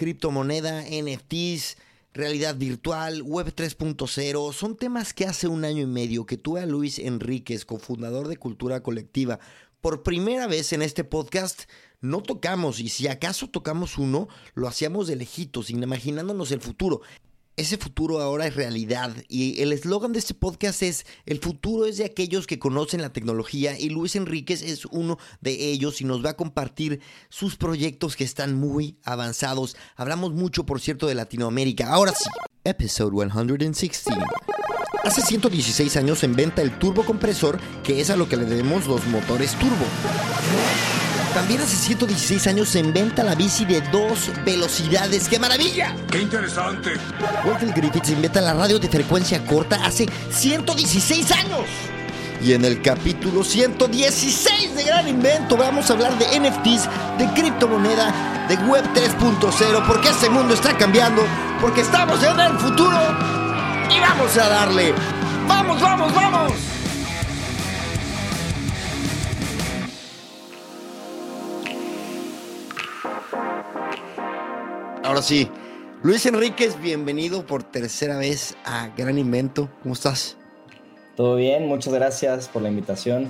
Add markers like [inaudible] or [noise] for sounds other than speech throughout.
Criptomoneda, NFTs, realidad virtual, Web 3.0, son temas que hace un año y medio que tuve a Luis Enríquez, cofundador de Cultura Colectiva, por primera vez en este podcast no tocamos y si acaso tocamos uno, lo hacíamos de lejitos, imaginándonos el futuro. Ese futuro ahora es realidad y el eslogan de este podcast es el futuro es de aquellos que conocen la tecnología y Luis Enríquez es uno de ellos y nos va a compartir sus proyectos que están muy avanzados. Hablamos mucho, por cierto, de Latinoamérica. Ahora sí, episode 116. Hace 116 años se inventa el turbocompresor, que es a lo que le debemos los motores turbo. También hace 116 años se inventa la bici de dos velocidades. ¡Qué maravilla! ¡Qué interesante! Walter Griffiths inventa la radio de frecuencia corta hace 116 años. Y en el capítulo 116 de Gran Invento vamos a hablar de NFTs, de criptomoneda, de Web 3.0, porque este mundo está cambiando, porque estamos en el futuro y vamos a darle. ¡Vamos, vamos, vamos! Ahora sí, Luis Enríquez, bienvenido por tercera vez a Gran Invento. ¿Cómo estás? Todo bien, muchas gracias por la invitación.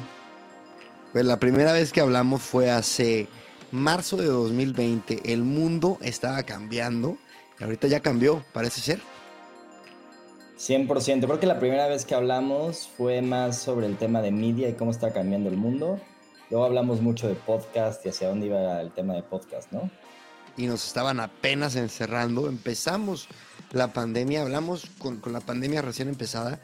Pues la primera vez que hablamos fue hace marzo de 2020. El mundo estaba cambiando y ahorita ya cambió, parece ser. 100%. Creo que la primera vez que hablamos fue más sobre el tema de media y cómo está cambiando el mundo. Luego hablamos mucho de podcast y hacia dónde iba el tema de podcast, ¿no? Y nos estaban apenas encerrando. Empezamos la pandemia, hablamos con, con, la pandemia recién empezada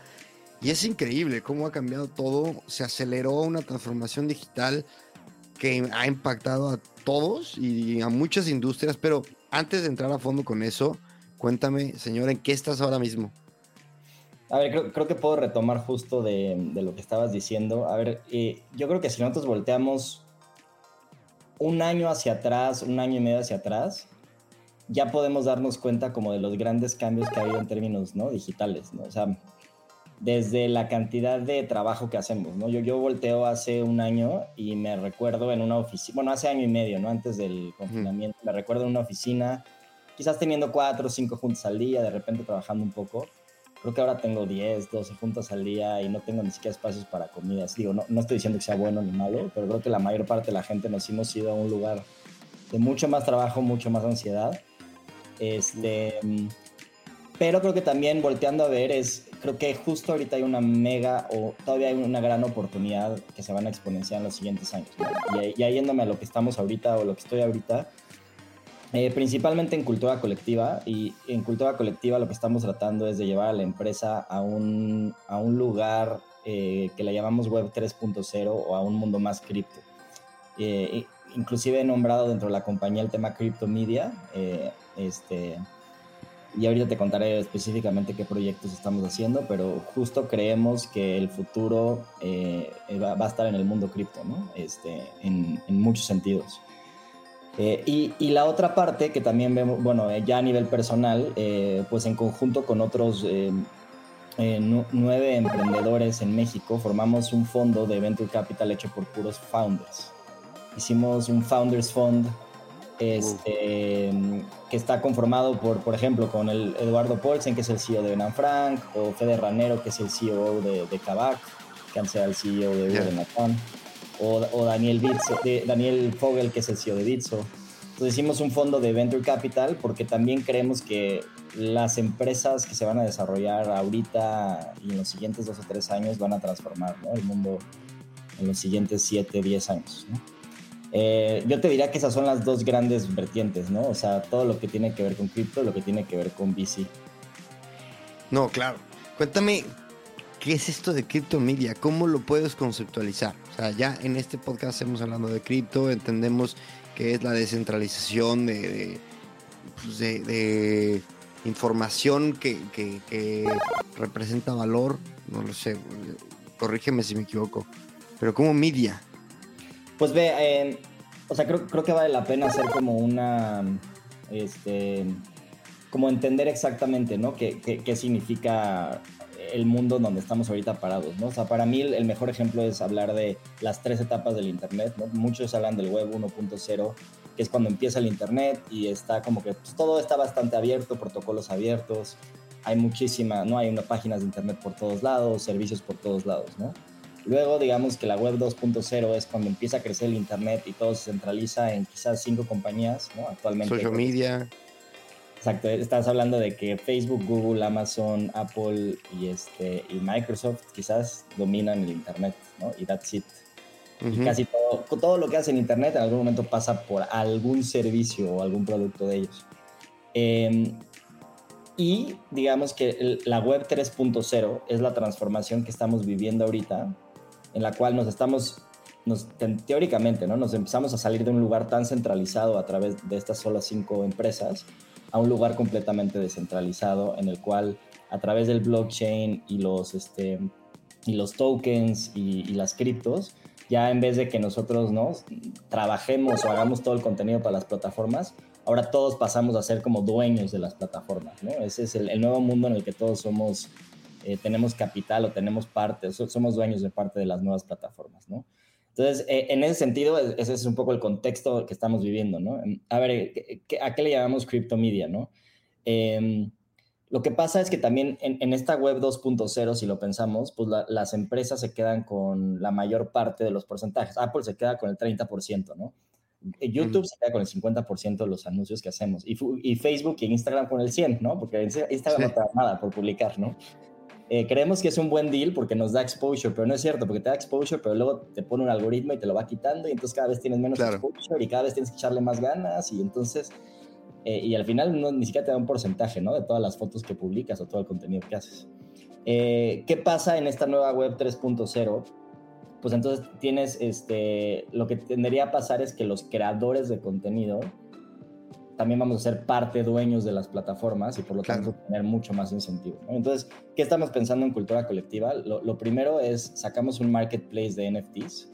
y es increíble cómo ha cambiado todo. Se aceleró una transformación digital que ha impactado a todos y a muchas industrias, pero antes de entrar a fondo con eso, cuéntame, señor, ¿en qué estás ahora mismo? A ver, creo, creo que puedo retomar justo de, de, lo que estabas diciendo. A ver, eh, yo creo que si nosotros volteamos un año hacia atrás, un año y medio hacia atrás, ya podemos darnos cuenta como de los grandes cambios que ha habido en términos ¿no? digitales, ¿no? O sea, desde la cantidad de trabajo que hacemos, ¿no? Yo, yo volteo hace un año y me recuerdo en una oficina, bueno, hace año y medio, ¿no? Antes del confinamiento, me recuerdo en una oficina, quizás teniendo cuatro o cinco juntas al día, de repente trabajando un poco. Creo que ahora tengo 10, 12 juntas al día y no tengo ni siquiera espacios para comidas. Digo, no, no estoy diciendo que sea bueno ni malo, pero creo que la mayor parte de la gente nos hemos ido a un lugar de mucho más trabajo, mucho más ansiedad. Este, pero creo que también volteando a ver es, creo que justo ahorita hay una mega o todavía hay una gran oportunidad que se van a exponenciar en los siguientes años. ¿no? Y, y yéndome a lo que estamos ahorita o lo que estoy ahorita, eh, principalmente en cultura colectiva y en cultura colectiva lo que estamos tratando es de llevar a la empresa a un, a un lugar eh, que le llamamos Web 3.0 o a un mundo más cripto. Eh, inclusive he nombrado dentro de la compañía el tema Crypto Media. este, y ahorita te contaré específicamente qué proyectos estamos haciendo, pero justo creemos que el futuro va, va, a estar en el mundo cripto, ¿no? Este, en, en muchos sentidos. Eh, y, y, la otra parte que también vemos, bueno, eh, ya a nivel personal, eh, pues en conjunto con otros eh, nueve emprendedores en México, formamos un fondo de Venture Capital hecho por puros founders. Hicimos un Founders Fund este, que está conformado por, por ejemplo, con el Eduardo Polsen, que es el CEO de Benan Frank, o Fede Ranero, que es el CEO de, de Kavak, que antes era el CEO de Uber yeah. O, o Daniel, Bitso, de, Daniel Fogel, que es el CEO de Bitso. Entonces hicimos un fondo de Venture Capital porque también creemos que las empresas que se van a desarrollar ahorita y en los siguientes dos o tres años van a transformar ¿no? el mundo en los siguientes siete, diez años. ¿no? Eh, yo te diría que esas son las dos grandes vertientes, ¿no? O sea, todo lo que tiene que ver con cripto, lo que tiene que ver con VC. No, claro. Cuéntame, ¿qué es esto de cripto media? ¿Cómo lo puedes conceptualizar? O sea, ya en este podcast hemos hablando de cripto, entendemos que es la descentralización de, pues, información que, representa valor, no lo sé, corrígeme si me equivoco, pero como media. Pues ve, o sea, creo, creo que vale la pena hacer como una, este, como entender exactamente, ¿no? ¿Qué, qué, significa el mundo donde estamos ahorita parados, ¿no? O sea, para mí el, mejor ejemplo es hablar de las tres etapas del Internet, ¿no? Muchos hablan del web 1.0, que es cuando empieza el Internet y está como que pues, todo está bastante abierto, protocolos abiertos, hay muchísima, ¿no? Hay unas páginas de Internet por todos lados, servicios por todos lados, ¿no? Luego, digamos que la web 2.0 es cuando empieza a crecer el Internet y todo se centraliza en quizás cinco compañías, ¿no? Actualmente. Social media. Exacto, estás hablando de que Facebook, Google, Amazon, Apple y, este, y Microsoft quizás dominan el Internet, ¿no? Y that's it. Y casi todo, todo lo que hace en Internet en algún momento pasa por algún servicio o algún producto de ellos. Em, y digamos que la web 3.0 es la transformación que estamos viviendo ahorita, en la cual nos estamos, nos, teóricamente, ¿no? nos empezamos a salir de un lugar tan centralizado a través de estas solo cinco empresas a un lugar completamente descentralizado en el cual a través del blockchain y los, este, y los tokens y, las criptos, ya en vez de que nosotros ¿no? trabajemos o hagamos todo el contenido para las plataformas, ahora todos pasamos a ser como dueños de las plataformas. ¿no? Ese es el, nuevo mundo en el que todos somos, eh, tenemos capital o tenemos parte, somos dueños de parte de las nuevas plataformas. ¿no? Entonces, eh, en ese sentido, ese es un poco el contexto que estamos viviendo, ¿no? A ver, ¿a qué le llamamos criptomedia, no? Em, lo que pasa es que también en, esta web 2.0, si lo pensamos, pues las empresas se quedan con la mayor parte de los porcentajes. Apple se queda con el 30%, ¿no? Eh, YouTube se queda con el 50% de los anuncios que hacemos. Y, Facebook y Instagram con el 100%, ¿no? Porque Instagram no te da nada por publicar, ¿no? Eh, creemos que es un buen deal porque nos da exposure, pero no es cierto, porque te da exposure, pero luego te pone un algoritmo y te lo va quitando y entonces cada vez tienes menos exposure y cada vez tienes que echarle más ganas y entonces, eh, y al final no, ni siquiera te da un porcentaje, ¿no? De todas las fotos que publicas o todo el contenido que haces. Eh, ¿Qué pasa en esta nueva web 3.0? Pues entonces tienes, este, lo que tendría a pasar es que los creadores de contenido también vamos a ser parte dueños de las plataformas y por lo tanto tener mucho más incentivo. Entonces, ¿qué estamos pensando en cultura colectiva? Lo, primero es, sacamos un marketplace de NFTs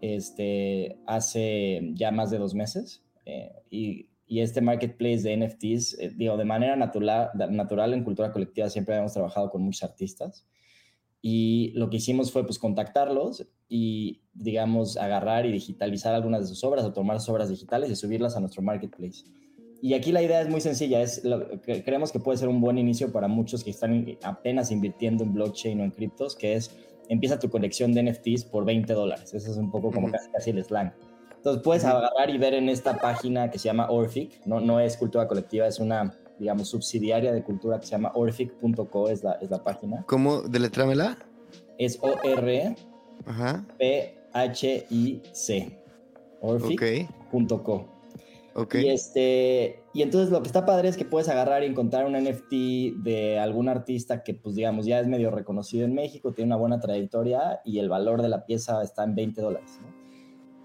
este, hace ya más de dos meses eh, y, y, este marketplace de NFTs, eh, digo, de manera natural, natural en cultura colectiva siempre hemos trabajado con muchos artistas y lo que hicimos fue pues contactarlos y digamos agarrar y digitalizar algunas de sus obras o tomar sus obras digitales y subirlas a nuestro marketplace. Y aquí la idea es muy sencilla, es que creemos que puede ser un buen inicio para muchos que están apenas invirtiendo en blockchain o en criptos, que es empieza tu colección de NFTs por 20 dólares. Eso es un poco como casi, casi el slang. Entonces puedes agarrar y ver en esta página que se llama Orfic, no, no es cultura colectiva, es una digamos, subsidiaria de cultura que se llama orfic.co, es la, es la página. ¿Cómo? ¿Deletrámela? Es O-R-P-H-I-C. Orfic.co. Okay. Y, este, y entonces lo que está padre es que puedes agarrar y encontrar un NFT de algún artista que, pues digamos, ya es medio reconocido en México, tiene una buena trayectoria y el valor de la pieza está en 20 dólares. ¿no?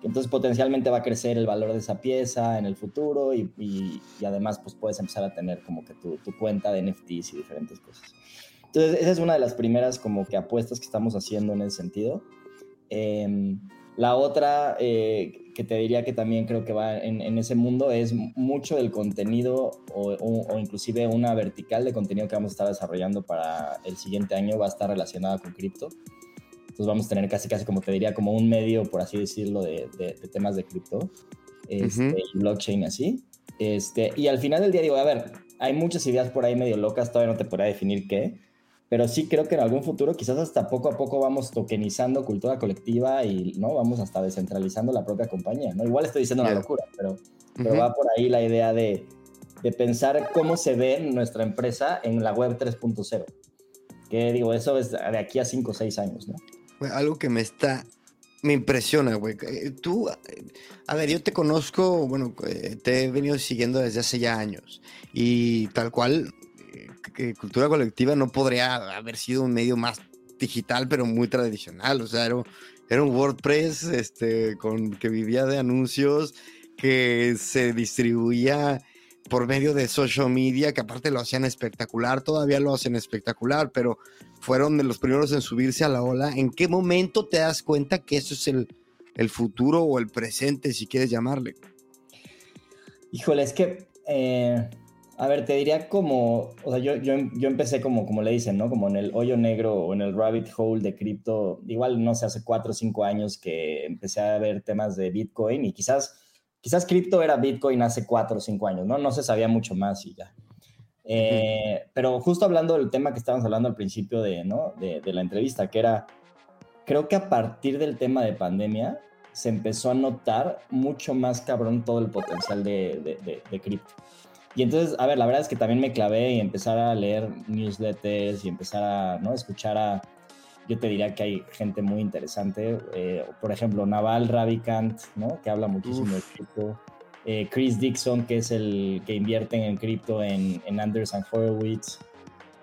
Entonces potencialmente va a crecer el valor de esa pieza en el futuro y, además pues puedes empezar a tener como que tu, cuenta de NFTs y diferentes cosas. Entonces esa es una de las primeras como que apuestas que estamos haciendo en ese sentido. Em, la otra eh, que te diría que también creo que va en, ese mundo es mucho del contenido o, o, inclusive una vertical de contenido que vamos a estar desarrollando para el siguiente año va a estar relacionada con cripto. Entonces vamos a tener casi, casi como te diría, como un medio, por así decirlo, de, de, temas de cripto, este, blockchain así. Este, y al final del día digo, a ver, hay muchas ideas por ahí medio locas, todavía no te podría definir qué, pero sí creo que en algún futuro quizás hasta poco a poco vamos tokenizando cultura colectiva y no vamos hasta descentralizando la propia compañía, ¿no? Igual estoy diciendo una locura, pero, pero va por ahí la idea de, de pensar cómo se ve nuestra empresa en la web 3.0. Que digo, eso es de aquí a 5 o 6 años, ¿no? Algo que me está. Me impresiona, güey. Eh, tú, a ver, yo te conozco, bueno, eh, te he venido siguiendo desde hace ya años. Y tal cual, eh, cultura colectiva no podría haber sido un medio más digital, pero muy tradicional. O sea, era, era un WordPress este, con, que vivía de anuncios, que se distribuía por medio de social media, que aparte lo hacían espectacular, todavía lo hacen espectacular, pero fueron de los primeros en subirse a la ola. ¿En qué momento te das cuenta que eso es el, el futuro o el presente, si quieres llamarle? Híjole, es que, eh, a ver, te diría como, o sea, yo, yo, yo, empecé como, como le dicen, ¿no? Como en el hoyo negro o en el rabbit hole de cripto, igual, no sé, hace cuatro o cinco años que empecé a ver temas de Bitcoin y quizás, quizás cripto era Bitcoin hace cuatro o cinco años, ¿no? No se sabía mucho más y ya. Eh, pero justo hablando del tema que estábamos hablando al principio de, ¿no? de, de la entrevista, que era, creo que a partir del tema de pandemia, se empezó a notar mucho más cabrón todo el potencial de, de, cripto. Y entonces, a ver, la verdad es que también me clavé y empezar a leer newsletters y empezar a ¿no? escuchar a, yo te diría que hay gente muy interesante, eh, por ejemplo, Naval Ravikant, ¿no? que habla muchísimo de cripto, eh, Chris Dixon, que es el que invierte en cripto en, en Anderson Horowitz.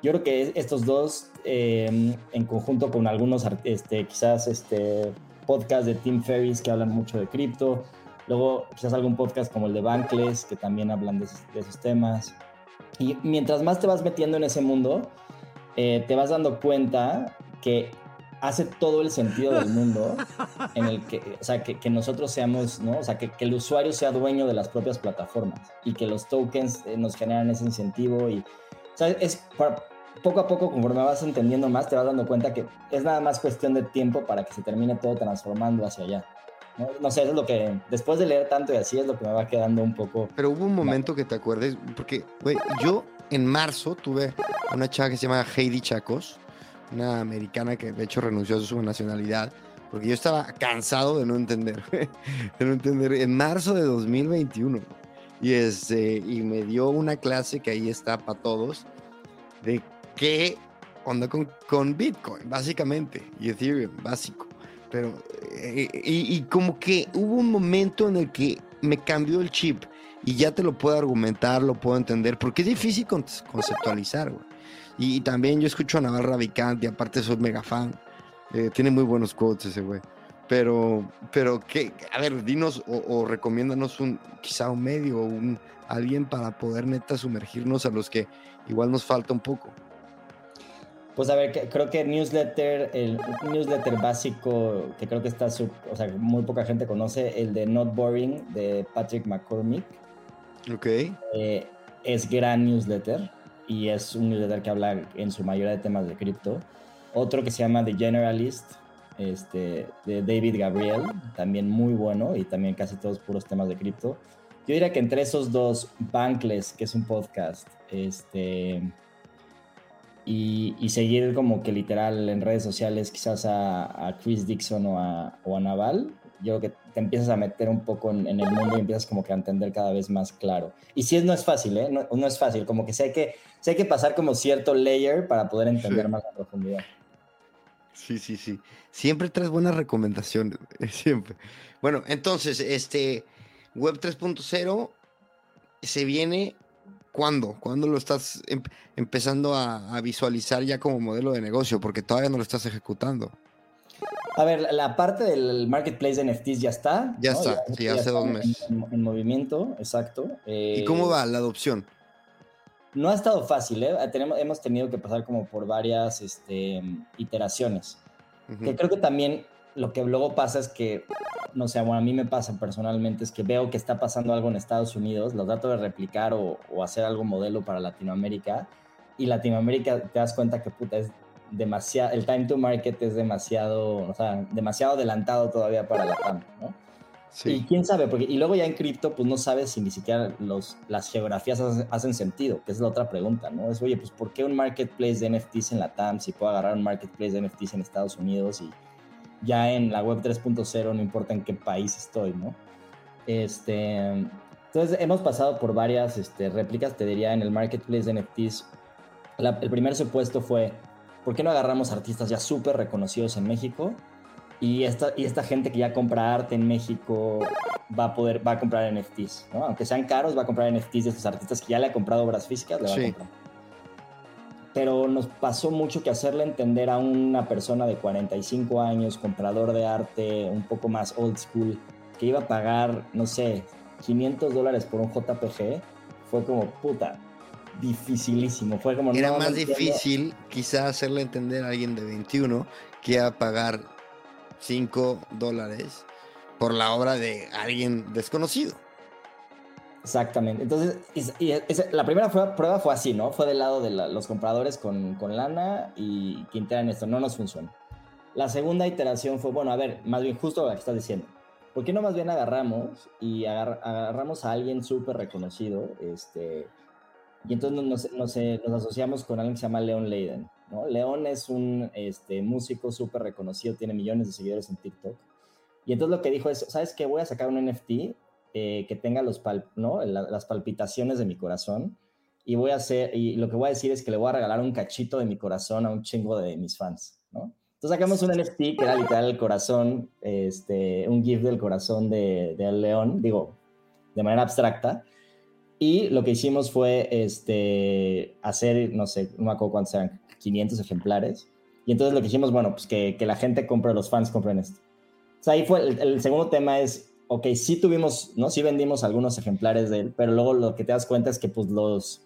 Yo creo que estos dos, eh, en conjunto con algunos, este, quizás este, podcast de Tim Ferris que hablan mucho de cripto. Luego quizás algún podcast como el de Bankless que también hablan de esos, temas. Y mientras más te vas metiendo en ese mundo, eh, te vas dando cuenta que hace todo el sentido del mundo en el que, o sea, que, nosotros seamos, ¿no? O sea, que, el usuario sea dueño de las propias plataformas y que los tokens eh, nos generan ese incentivo y, o sea, es poco a poco, conforme vas entendiendo más, te vas dando cuenta que es nada más cuestión de tiempo para que se termine todo transformando hacia allá. No, sé, es lo que, después de leer tanto y así, es lo que me va quedando un poco. Pero hubo un momento que te acuerdes, porque, güey, yo en marzo tuve una chava que se llama Heidi Chacos, una americana que de hecho renunció a su nacionalidad, porque yo estaba cansado de no entender, [laughs] de no entender, en marzo de 2021. Y, este, y me dio una clase que ahí está para todos, de qué onda con, con Bitcoin, básicamente, y Ethereum, básico. Pero, eh, y, como que hubo un momento en el que me cambió el chip y ya te lo puedo argumentar, lo puedo entender, porque es difícil conceptualizar, güey. Y, también yo escucho a Navarra Vicante, y aparte soy mega fan. Eh, tiene muy buenos quotes ese güey. Pero, pero ¿qué? A ver, dinos o, o recomiéndanos un, quizá un medio o un, alguien para poder neta sumergirnos a los que igual nos falta un poco. Pues a ver, creo que newsletter, el newsletter básico que creo que está, o sea, muy poca gente conoce, el de Not Boring de Patrick McCormick. Ok. Eh, es gran newsletter y es un newsletter que habla en su mayoría de temas de cripto. Otro que se llama The Generalist, este, de David Gabriel, también muy bueno y también casi todos puros temas de cripto. Yo diría que entre esos dos, Bankless, que es un podcast, este y, seguir como que literal en redes sociales quizás a, Chris Dixon o a, o a, Naval, yo creo que te empiezas a meter un poco en, el mundo y empiezas como que a entender cada vez más claro. Y si es, no es fácil, ¿eh? No, no es fácil, como que sé que, sé que pasar como cierto layer para poder entender más a profundidad. Sí, sí, sí. Siempre traes buenas recomendaciones, [laughs] siempre. Bueno, entonces, este Web 3.0 se viene ¿Cuándo? ¿Cuándo lo estás em, empezando a, visualizar ya como modelo de negocio? Porque todavía no lo estás ejecutando. A ver, la parte del marketplace de NFTs ya está. Ya está, sí, hace dos meses. En, movimiento, exacto. ¿Y cómo va la adopción? No ha estado fácil, ¿eh? Tenemos, hemos tenido que pasar como por varias este, iteraciones. Que creo que también lo que luego pasa es que, no sé, bueno, a mí me pasa personalmente, es que veo que está pasando algo en Estados Unidos, lo trato de replicar o, hacer algo modelo para Latinoamérica, y Latinoamérica te das cuenta que puta es demasiado, el time to market es demasiado, o sea, demasiado adelantado todavía para la TAM, ¿no? Sí. Y quién sabe, porque y luego ya en cripto, pues no sabes si ni siquiera los, las geografías hacen, sentido, que es la otra pregunta, ¿no? Es, oye, pues ¿por qué un marketplace de NFTs en la TAM si puedo agarrar un marketplace de NFTs en Estados Unidos y ya en la web 3.0, no importa en qué país estoy, ¿no? Este, entonces hemos pasado por varias este, réplicas, te diría, en el marketplace de NFTs. el primer supuesto fue, ¿por qué no agarramos artistas ya súper reconocidos en México? Y esta, y esta gente que ya compra arte en México va a poder, va a comprar NFTs, ¿no? Aunque sean caros, va a comprar NFTs de estos artistas que ya le ha comprado obras físicas, le va a comprar pero nos pasó mucho que hacerle entender a una persona de 45 años, comprador de arte, un poco más old school, que iba a pagar, no sé, 500 dólares por un JPG fue como, puta, dificilísimo. Fue como, Era más difícil quizá hacerle entender a alguien de 21 que a pagar 5 dólares por la obra de alguien desconocido. Exactamente. Entonces, y, la primera prueba fue así, ¿no? Fue del lado de los compradores con, con, lana y que en esto. No nos funcionó. La segunda iteración fue, bueno, a ver, más bien justo lo que estás diciendo. ¿Por qué no más bien agarramos y agarramos a alguien súper reconocido? Este, y entonces nos, nos, nos, asociamos con alguien que se llama Leon Leiden. ¿no? León es un este, músico súper reconocido, tiene millones de seguidores en TikTok. Y entonces lo que dijo es, ¿sabes qué? Voy a sacar un NFT eh, que tenga los las palpitaciones de mi corazón y voy a hacer, y lo que voy a decir es que le voy a regalar un cachito de mi corazón a un chingo de mis fans, ¿no? Entonces sacamos un NFT que era literal el corazón, este, un GIF del corazón de, de león, digo, de manera abstracta, y lo que hicimos fue este, hacer, no sé, no me acuerdo cuántos eran, 500 ejemplares, y entonces lo que hicimos, bueno, pues que, que la gente compre, los fans compren esto. O sea, ahí fue, el, el segundo tema es ok, sí tuvimos, ¿no? Sí vendimos algunos ejemplares de él, pero luego lo que te das cuenta es que pues los,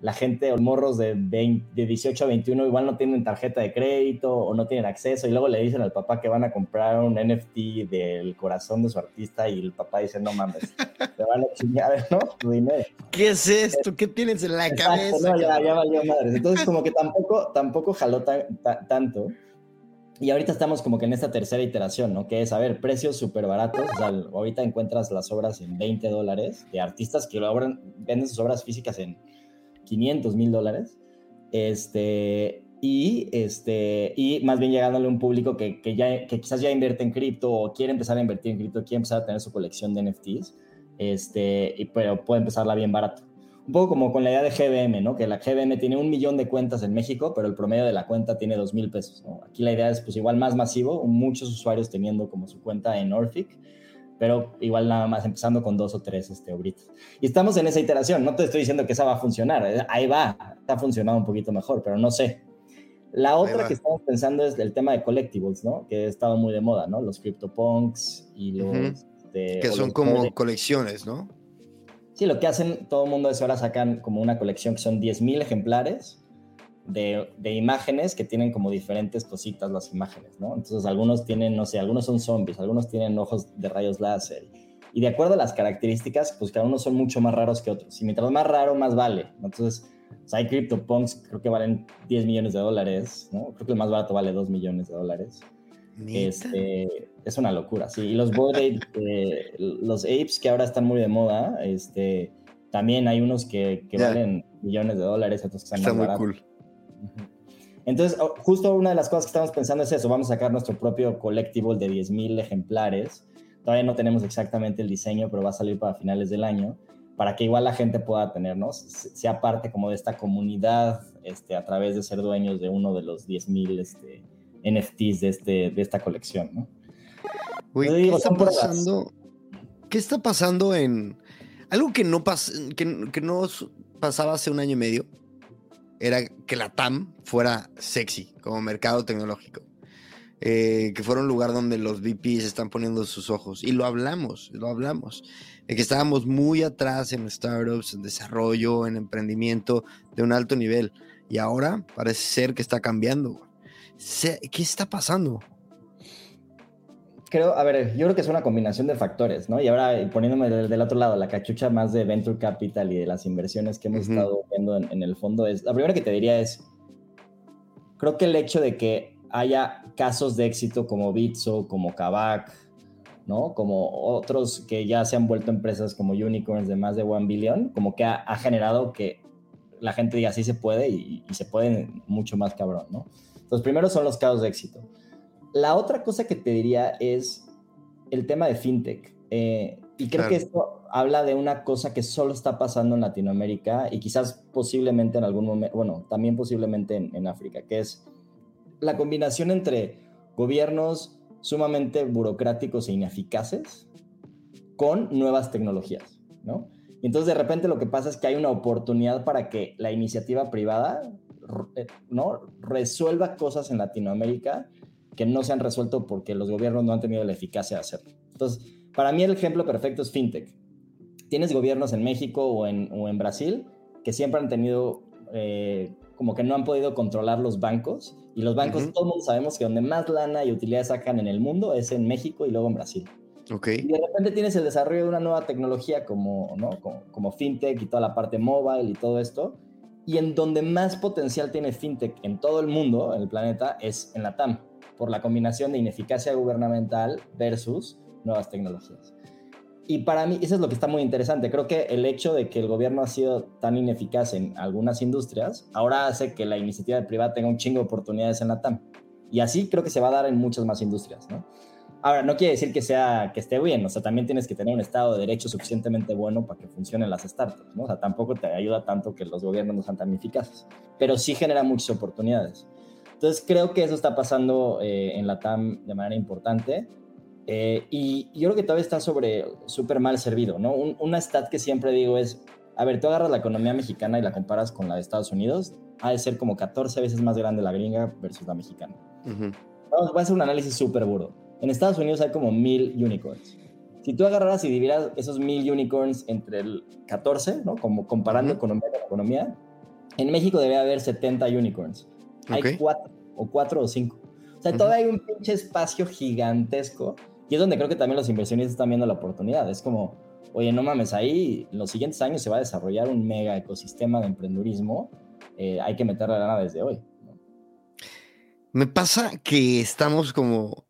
la gente o morros de, de 18 a 21 igual no tienen tarjeta de crédito o no tienen acceso y luego le dicen al papá que van a comprar un NFT del corazón de su artista y el papá dice, no mames, te van a chingar, [laughs] ¿no? Tu dinero. ¿Qué es esto? ¿Qué tienes en la cabeza? No, ya, ya valió madres. Entonces como que tampoco, tampoco jaló tanto. Y ahorita estamos como que en esta tercera iteración, ¿no? Que es, a ver, precios súper baratos. O sea, ahorita encuentras las obras en 20 dólares de artistas que lo venden sus obras físicas en 500 mil dólares. Este, y, este, y más bien llegándole a un público que, que, ya, que quizás ya invierte en cripto o quiere empezar a invertir en cripto, quiere empezar a tener su colección de NFTs, este, y, pero puede empezarla bien barato un poco como con la idea de GBM, ¿no? Que la GBM tiene un millón de cuentas en México, pero el promedio de la cuenta tiene dos mil pesos. Aquí la idea es pues igual más masivo, muchos usuarios teniendo como su cuenta en Orphic, pero igual nada más empezando con dos o tres este, obritas. Y estamos en esa iteración, no te estoy diciendo que esa va a funcionar, eh, ahí va, está funcionando un poquito mejor, pero no sé. La otra que estamos pensando es el tema de collectibles, ¿no? Que ha estado muy de moda, ¿no? Los CryptoPunks y los... Este, que son como colecciones, ¿no? Sí, lo que hacen todo el mundo es ahora sacan como una colección que son 10.000 ejemplares de, de, imágenes que tienen como diferentes cositas las imágenes, ¿no? Entonces algunos tienen, no sé, algunos son zombies, algunos tienen ojos de rayos láser. Y de acuerdo a las características, pues cada uno son mucho más raros que otros. Y mientras más raro, más vale. Entonces, pues, hay CryptoPunks, creo que valen 10 millones de dólares, ¿no? Creo que el más barato vale 2 millones de dólares. Este, es una locura, sí. Y los eh, los apes que ahora están muy de moda, este, también hay unos que, que valen millones de dólares, otros que están muy Cool. Entonces, oh, justo una de las cosas que estamos pensando es eso, vamos a sacar nuestro propio collectible de 10.000 ejemplares. Todavía no tenemos exactamente el diseño, pero va a salir para finales del año, para que igual la gente pueda tenernos, sea parte como de esta comunidad, este, a través de ser dueños de uno de los 10.000 este, NFTs de, este, de esta colección, ¿no? ¿qué está pasando? ¿Qué está pasando en algo que no, que, que no pasaba hace un año y medio? Era que la TAM fuera sexy como mercado tecnológico. Eh, que fuera un lugar donde los VPs están poniendo sus ojos. Y lo hablamos, lo hablamos. De que estábamos muy atrás en startups, en desarrollo, en emprendimiento de un alto nivel. Y ahora parece ser que está cambiando. ¿Qué está pasando? Creo, a ver, yo creo que es una combinación de factores, ¿no? Y ahora poniéndome del, otro lado, la cachucha más de Venture Capital y de las inversiones que hemos estado viendo en, el fondo es, la primera que te diría es, creo que el hecho de que haya casos de éxito como Bitso, como Kavak, ¿no? Como otros que ya se han vuelto empresas como unicorns de más de one billion, como que ha, generado que la gente diga, sí se puede y, y se puede mucho más cabrón, ¿no? Los primeros son los casos de éxito. La otra cosa que te diría es el tema de fintech. Eh, y creo que esto habla de una cosa que solo está pasando en Latinoamérica y quizás posiblemente en algún momento, bueno, también posiblemente en, África, que es la combinación entre gobiernos sumamente burocráticos e ineficaces con nuevas tecnologías, ¿no? Y entonces de repente lo que pasa es que hay una oportunidad para que la iniciativa privada eh, ¿no? resuelva cosas en Latinoamérica que no se han resuelto porque los gobiernos no han tenido la eficacia de hacerlo. Entonces, para mí el ejemplo perfecto es FinTech. tienes gobiernos en México o en, o en Brasil que siempre han tenido, eh, como que no han podido controlar los bancos. Y los bancos, Ujú. todo el mundo sabemos que donde más lana y utilidades sacan en el mundo es en México y luego en Brasil. Ok. Y de repente tienes el desarrollo de una nueva tecnología como, ¿no? como, como fintech y toda la parte mobile y todo esto. Y en donde más potencial tiene fintech en todo el mundo, en el planeta, es en la TAM, por la combinación de ineficacia gubernamental versus nuevas tecnologías. Y para mí eso es lo que está muy interesante. Creo que el hecho de que el gobierno ha sido tan ineficaz en algunas industrias, ahora hace que la iniciativa privada tenga un chingo de oportunidades en la TAM. Y así creo que se va a dar en muchas más industrias, ¿no? Ahora, no quiere decir que, sea, que esté bien, o sea, también tienes que tener un estado de derecho suficientemente bueno para que funcionen las startups, ¿no? O sea, tampoco te ayuda tanto que los gobiernos no sean tan eficaces, pero sí genera muchas oportunidades. Entonces, creo que eso está pasando eh, en la TAM de manera importante eh, y yo creo que todavía está sobre súper mal servido, ¿no? Un- una stat que siempre digo es, a ver, tú agarras la economía mexicana y la comparas con la de Estados Unidos, ha de ser como 14 veces más grande la gringa versus la mexicana. Ujú. Vamos, voy a hacer un análisis súper burdo. En Estados Unidos hay como mil unicorns. Si tú agarraras y dividieras esos mil unicorns entre el 14, ¿no? Como comparando Ujú. economía con economía, en México debe haber 70 unicorns. Hay cuatro, o cuatro o cinco. O sea, Ujú. todavía hay un pinche espacio gigantesco. Y es donde creo que también los inversionistas están viendo la oportunidad. Es como, oye, no mames, ahí en los siguientes años se va a desarrollar un mega ecosistema de emprendurismo. Eh, hay que meter la lana desde hoy. ¿no? Me pasa que estamos como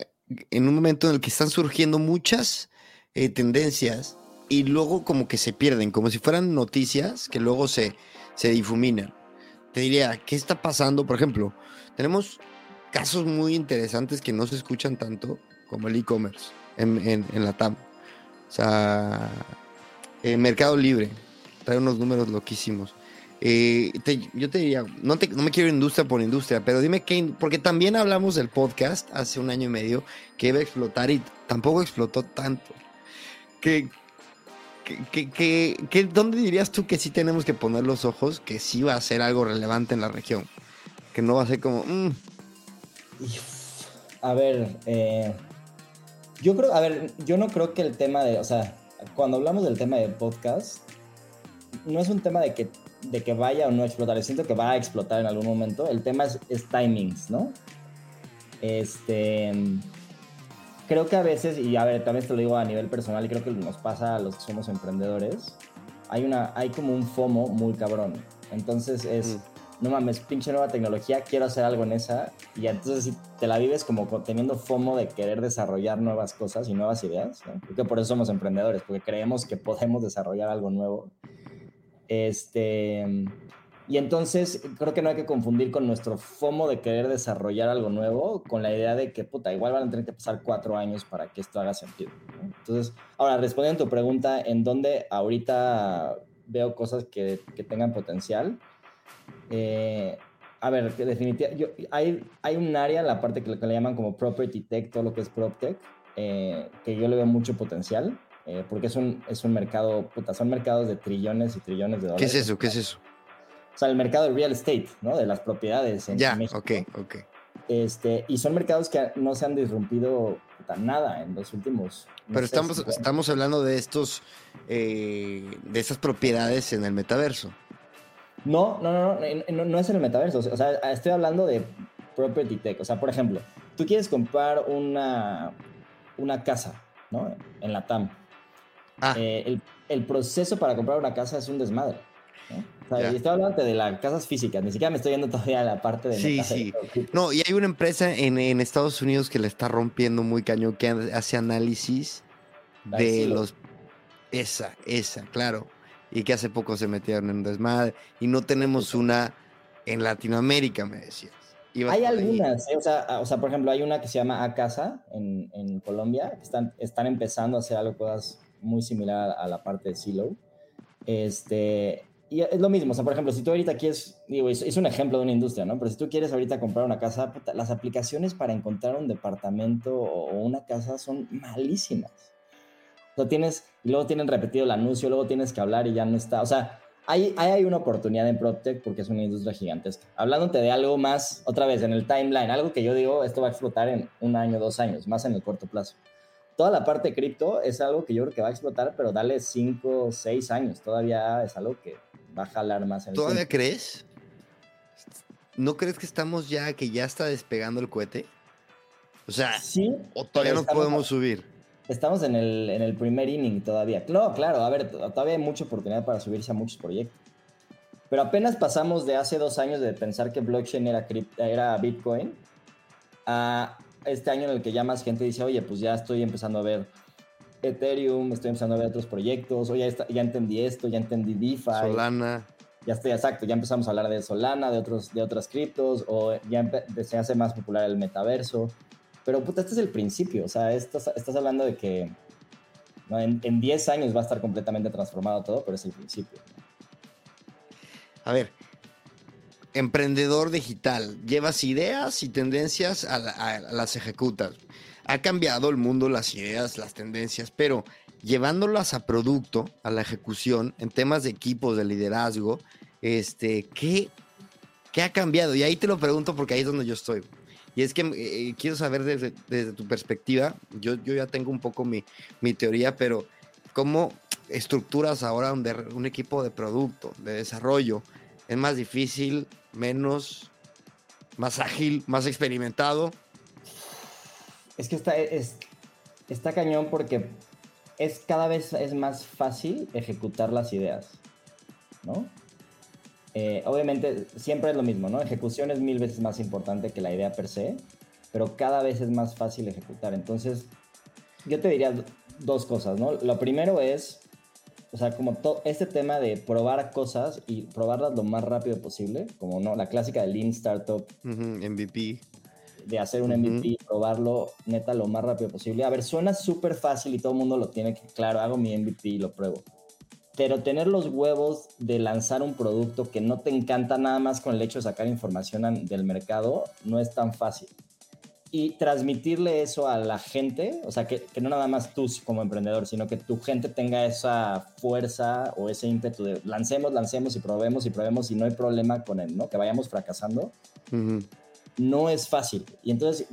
en un momento en el que están surgiendo muchas eh, tendencias y luego como que se pierden, como si fueran noticias que luego se, se difuminan. Te diría, ¿qué está pasando? Por ejemplo, tenemos casos muy interesantes que no se escuchan tanto como el e-commerce en, la TAM. O sea, eh, Mercado Libre trae unos números loquísimos. Eh, yo te diría, no, no me quiero industria por industria, pero dime qué, porque también hablamos del podcast hace un año y medio que iba a explotar y tampoco explotó tanto. ¿Qué, qué, qué- qué- dónde dirías tú que sí tenemos que poner los ojos, que sí va a ser algo relevante en la región? Que no va a ser como, mm, A ver, eh, yo creo, a ver, yo no creo que el tema de, o sea, cuando hablamos del tema de podcast, no es un tema de que, de que vaya o no a explotar, siento que va a explotar en algún momento, el tema es timings, ¿no? Este, creo que a veces, y a ver, también te lo digo a nivel personal, y creo que nos pasa a los que somos emprendedores, hay, una, hay como un FOMO muy cabrón. Entonces es, Mm. no mames, pinche nueva tecnología, quiero hacer algo en esa. Y entonces si te la vives como teniendo FOMO de querer desarrollar nuevas cosas y nuevas ideas. ¿no? Creo que por eso somos emprendedores, porque creemos que podemos desarrollar algo nuevo. Este, y entonces creo que no hay que confundir con nuestro FOMO de querer desarrollar algo nuevo con la idea de que, puta, igual van a tener que pasar cuatro años para que esto haga sentido. ¿no? Entonces, ahora, respondiendo a tu pregunta, ¿en dónde ahorita veo cosas que, que tengan potencial? Eh, a ver, definitivamente, hay, hay un área, la parte que, que le llaman como property tech, todo lo que es PropTech, eh, que yo le veo mucho potencial, eh, porque es un, es un mercado, puta, son mercados de trillones y trillones de ¿qué dólares. es eso? ¿Qué es eso? O sea, el mercado de real estate, ¿no? De las propiedades en Ya, México. ok, ok. Este, y son mercados que no se han disrumpido nada en los últimos. no Pero sé, estamos, 50. estamos hablando de estos, eh, de estas propiedades en el metaverso. No, no, no, no, no, no es en el metaverso. O sea, estoy hablando de property tech. O sea, por ejemplo, tú quieres comprar una, una casa, ¿no? En la TAM. Ah, Eh, el, el proceso para comprar una casa es un desmadre. ¿No? O sea, y estoy hablando de las casas físicas, ni siquiera me estoy yendo todavía a la parte de Sí, metaverso. no, y hay una empresa en, en Estados Unidos que le está rompiendo muy cañón, que hace análisis La de Silo. los... Esa, esa, claro. Y que hace poco se metieron en desmadre. Y no tenemos una en Latinoamérica, me decías. Ibas Hay algunas, ¿eh? o, sea, a- o sea, por ejemplo, hay una que se llama Acasa en, en Colombia, que están, están empezando a hacer algo cosas muy similar a la parte de Silo. Este, y es lo mismo, o sea, por ejemplo, si tú ahorita quieres, digo, es, es un ejemplo de una industria, ¿no? Pero si tú quieres ahorita comprar una casa, las aplicaciones para encontrar un departamento o, una casa son malísimas. O sea, tienes, y luego tienen repetido el anuncio, luego tienes que hablar y ya no está. O sea, hay, hay, una oportunidad en PropTech porque es una industria gigantesca. Hablándote de algo más, otra vez, en el timeline, algo que yo digo, esto va a explotar en un año, dos años, más en el corto plazo. toda la parte de cripto es algo que yo creo que va a explotar, pero dale 5, 6 años. Todavía es algo que va a jalar más. En ¿Todavía crees? ¿No crees que estamos ya, que ya está despegando el cohete? O sea, sí, o todavía no podemos subir. Estamos en el, en el primer inning todavía. No, claro, a ver, todavía hay mucha oportunidad para subirse a muchos proyectos. Pero apenas pasamos de hace dos años de pensar que blockchain era, era Bitcoin a este año en el que ya más gente dice, oye, pues ya estoy empezando a ver Ethereum, estoy empezando a ver otros proyectos, oye, ya, ya entendí esto, ya entendí DeFi. Solana. Ya estoy, exacto, ya empezamos a hablar de Solana, de, otros, de otras criptos, o ya se hace más popular el metaverso. Pero puta, este es el principio, o sea, estás, estás hablando de que en 10 años va a estar completamente transformado todo, pero es el principio. A ver, emprendedor digital, llevas ideas y tendencias a, las ejecutas. Ha cambiado el mundo, las ideas, las tendencias, pero llevándolas a producto, a la ejecución, en temas de equipos, de liderazgo, este, ¿qué, qué ha cambiado? Y ahí te lo pregunto porque ahí es donde yo estoy. Y es que eh, quiero saber desde, tu perspectiva, yo, yo ya tengo un poco mi, mi teoría, pero ¿cómo estructuras ahora un, un equipo de producto, de desarrollo? es más difícil, menos, más ágil, más experimentado. Es que está, es, está cañón porque es cada vez es más fácil ejecutar las ideas, ¿no? Eh, obviamente siempre es lo mismo, ¿no? Ejecución es mil veces más importante que la idea per se, pero cada vez es más fácil ejecutar. Entonces, yo te diría dos cosas, ¿no? Lo primero es o sea, como este tema de probar cosas y probarlas lo más rápido posible, como no, la clásica de Lean Startup. MVP. De hacer un MVP, probarlo neta lo más rápido posible. A ver, suena súper fácil y todo el mundo lo tiene que, claro, hago mi MVP y lo pruebo. Pero tener los huevos de lanzar un producto que no te encanta nada más con el hecho de sacar información del mercado no es tan fácil y transmitirle eso a la gente, o sea, que, que, no nada más tú como emprendedor, sino que tu gente tenga esa fuerza o ese ímpetu de lancemos, lancemos y probemos y probemos y no hay problema con él, ¿no? Que vayamos fracasando. No es fácil. Y entonces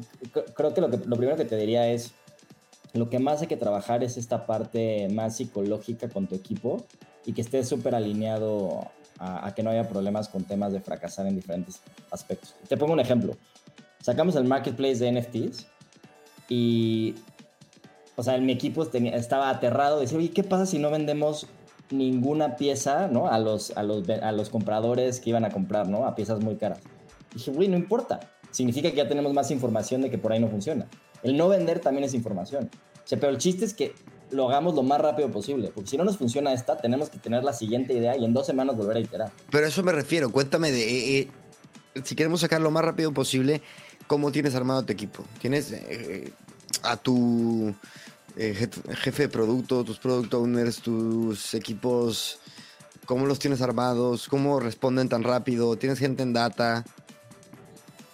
creo que lo, que lo primero que te diría es, lo que más hay que trabajar es esta parte más psicológica con tu equipo y que estés súper alineado a, que no haya problemas con temas de fracasar en diferentes aspectos. Te pongo un ejemplo sacamos el marketplace de NFTs y, o sea, mi equipo estaba aterrado. Decía, oye, ¿qué pasa si no vendemos ninguna pieza, ¿no? A los, a los, a los compradores que iban a comprar, ¿no? A piezas muy caras. dije, güey, no importa. Significa que ya tenemos más información de que por ahí no funciona. El no vender también es información. Pero el chiste es que lo hagamos lo más rápido posible. Porque si no nos funciona esta, tenemos que tener la siguiente idea y en dos semanas volver a iterar. Pero a eso me refiero. Cuéntame de... Eh, eh, si queremos sacar lo más rápido posible, ¿Cómo tienes armado tu equipo? ¿Tienes eh, a tu eh, jefe de producto, tus product owners, tus equipos? ¿Cómo los tienes armados? ¿Cómo responden tan rápido? ¿Tienes gente en data?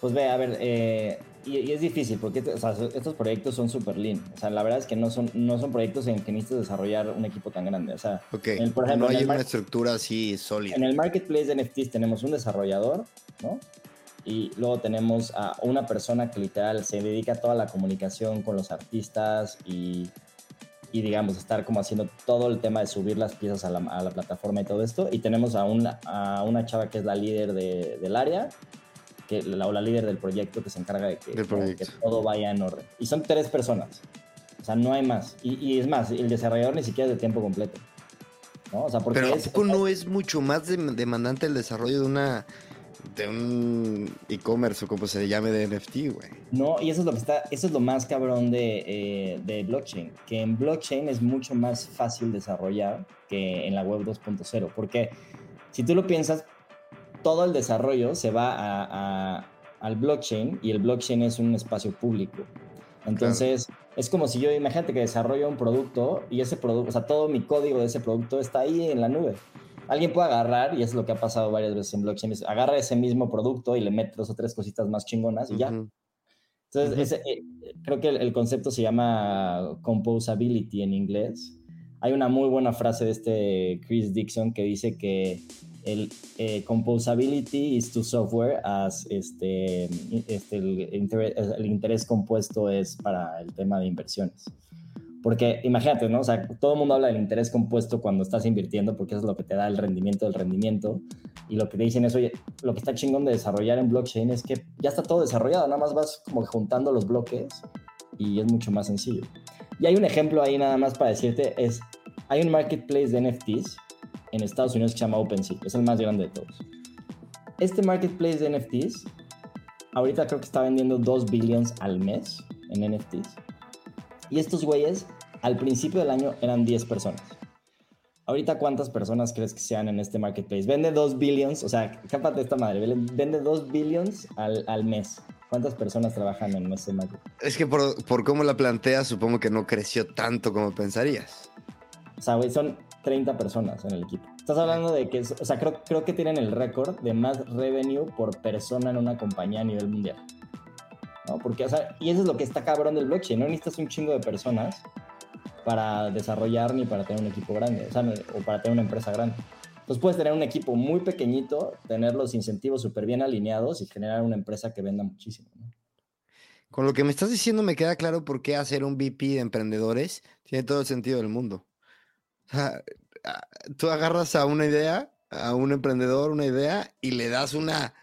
Pues ve, a ver, eh, y, es difícil porque estos proyectos son súper lean. O sea, la verdad es que no son, no son proyectos en que necesites desarrollar un equipo tan grande. O sea, por ejemplo, no hay una estructura así sólida. En el marketplace de NFTs tenemos un desarrollador, ¿no? y luego tenemos a una persona que literal se dedica a toda la comunicación con los artistas y, y digamos, estar como haciendo todo el tema de subir las piezas a la, a la plataforma y todo esto. Y tenemos a una, a una chava que es la líder de, del área, que, la, o la líder del proyecto que se encarga de que, que, todo vaya en orden. Y son tres personas. O sea, no hay más. Y, y, es más, el desarrollador ni siquiera es de tiempo completo. ¿no? O sea, porque Pero ¿a no es mucho más demandante el desarrollo de una de un e-commerce o como se llame de NFT, güey. No, y eso es lo que está, eso es lo más cabrón de, eh, de, blockchain, que en blockchain es mucho más fácil desarrollar que en la web 2.0, porque si tú lo piensas, todo el desarrollo se va a, al blockchain y el blockchain es un espacio público. Entonces, es como si yo, imagínate que desarrollo un producto y ese producto, o sea, todo mi código de ese producto está ahí en la nube alguien puede agarrar, y es lo que ha pasado varias veces en blockchain, agarra ese mismo producto y le mete dos o tres cositas más chingonas y ya. Entonces, eh, creo que el, concepto se llama composability en inglés. Hay una muy buena frase de este Chris Dixon que dice que el eh, composability is to software as este, este el, interés, el interés compuesto es para el tema de inversiones. Porque imagínate, ¿no? O sea, todo el mundo habla del interés compuesto cuando estás invirtiendo, porque eso es lo que te da el rendimiento del rendimiento. Y lo que te dicen es, oye, lo que está chingón de desarrollar en blockchain es que ya está todo desarrollado, nada más vas como juntando los bloques y es mucho más sencillo. Y hay un ejemplo ahí nada más para decirte, es, hay un marketplace de NFTs en Estados Unidos que se llama OpenSea, es el más grande de todos. Este marketplace de NFTs, ahorita creo que está vendiendo 2 billions al mes en NFTs. Y estos güeyes, al principio del año, eran 10 personas. Ahorita, ¿cuántas personas crees que sean en este marketplace? Vende 2 billions, o sea, cápate esta madre, vende 2 billions al, al mes. ¿Cuántas personas trabajan en ese marketplace? Es que por, por cómo la planteas, supongo que no creció tanto como pensarías. O sea, güey, son 30 personas en el equipo. Estás hablando de que, o sea, creo, creo que tienen el récord de más revenue por persona en una compañía a nivel mundial. ¿no? Porque, o sea, y eso es lo que está cabrón del blockchain, no necesitas un chingo de personas para desarrollar ni para tener un equipo grande, o, sea, o para tener una empresa grande. Entonces puedes tener un equipo muy pequeñito, tener los incentivos súper bien alineados y generar una empresa que venda muchísimo. Con lo que me estás diciendo me queda claro por qué hacer un VP de emprendedores tiene todo el sentido del mundo. Sea, tú agarras a una idea, a un emprendedor una idea y le das una,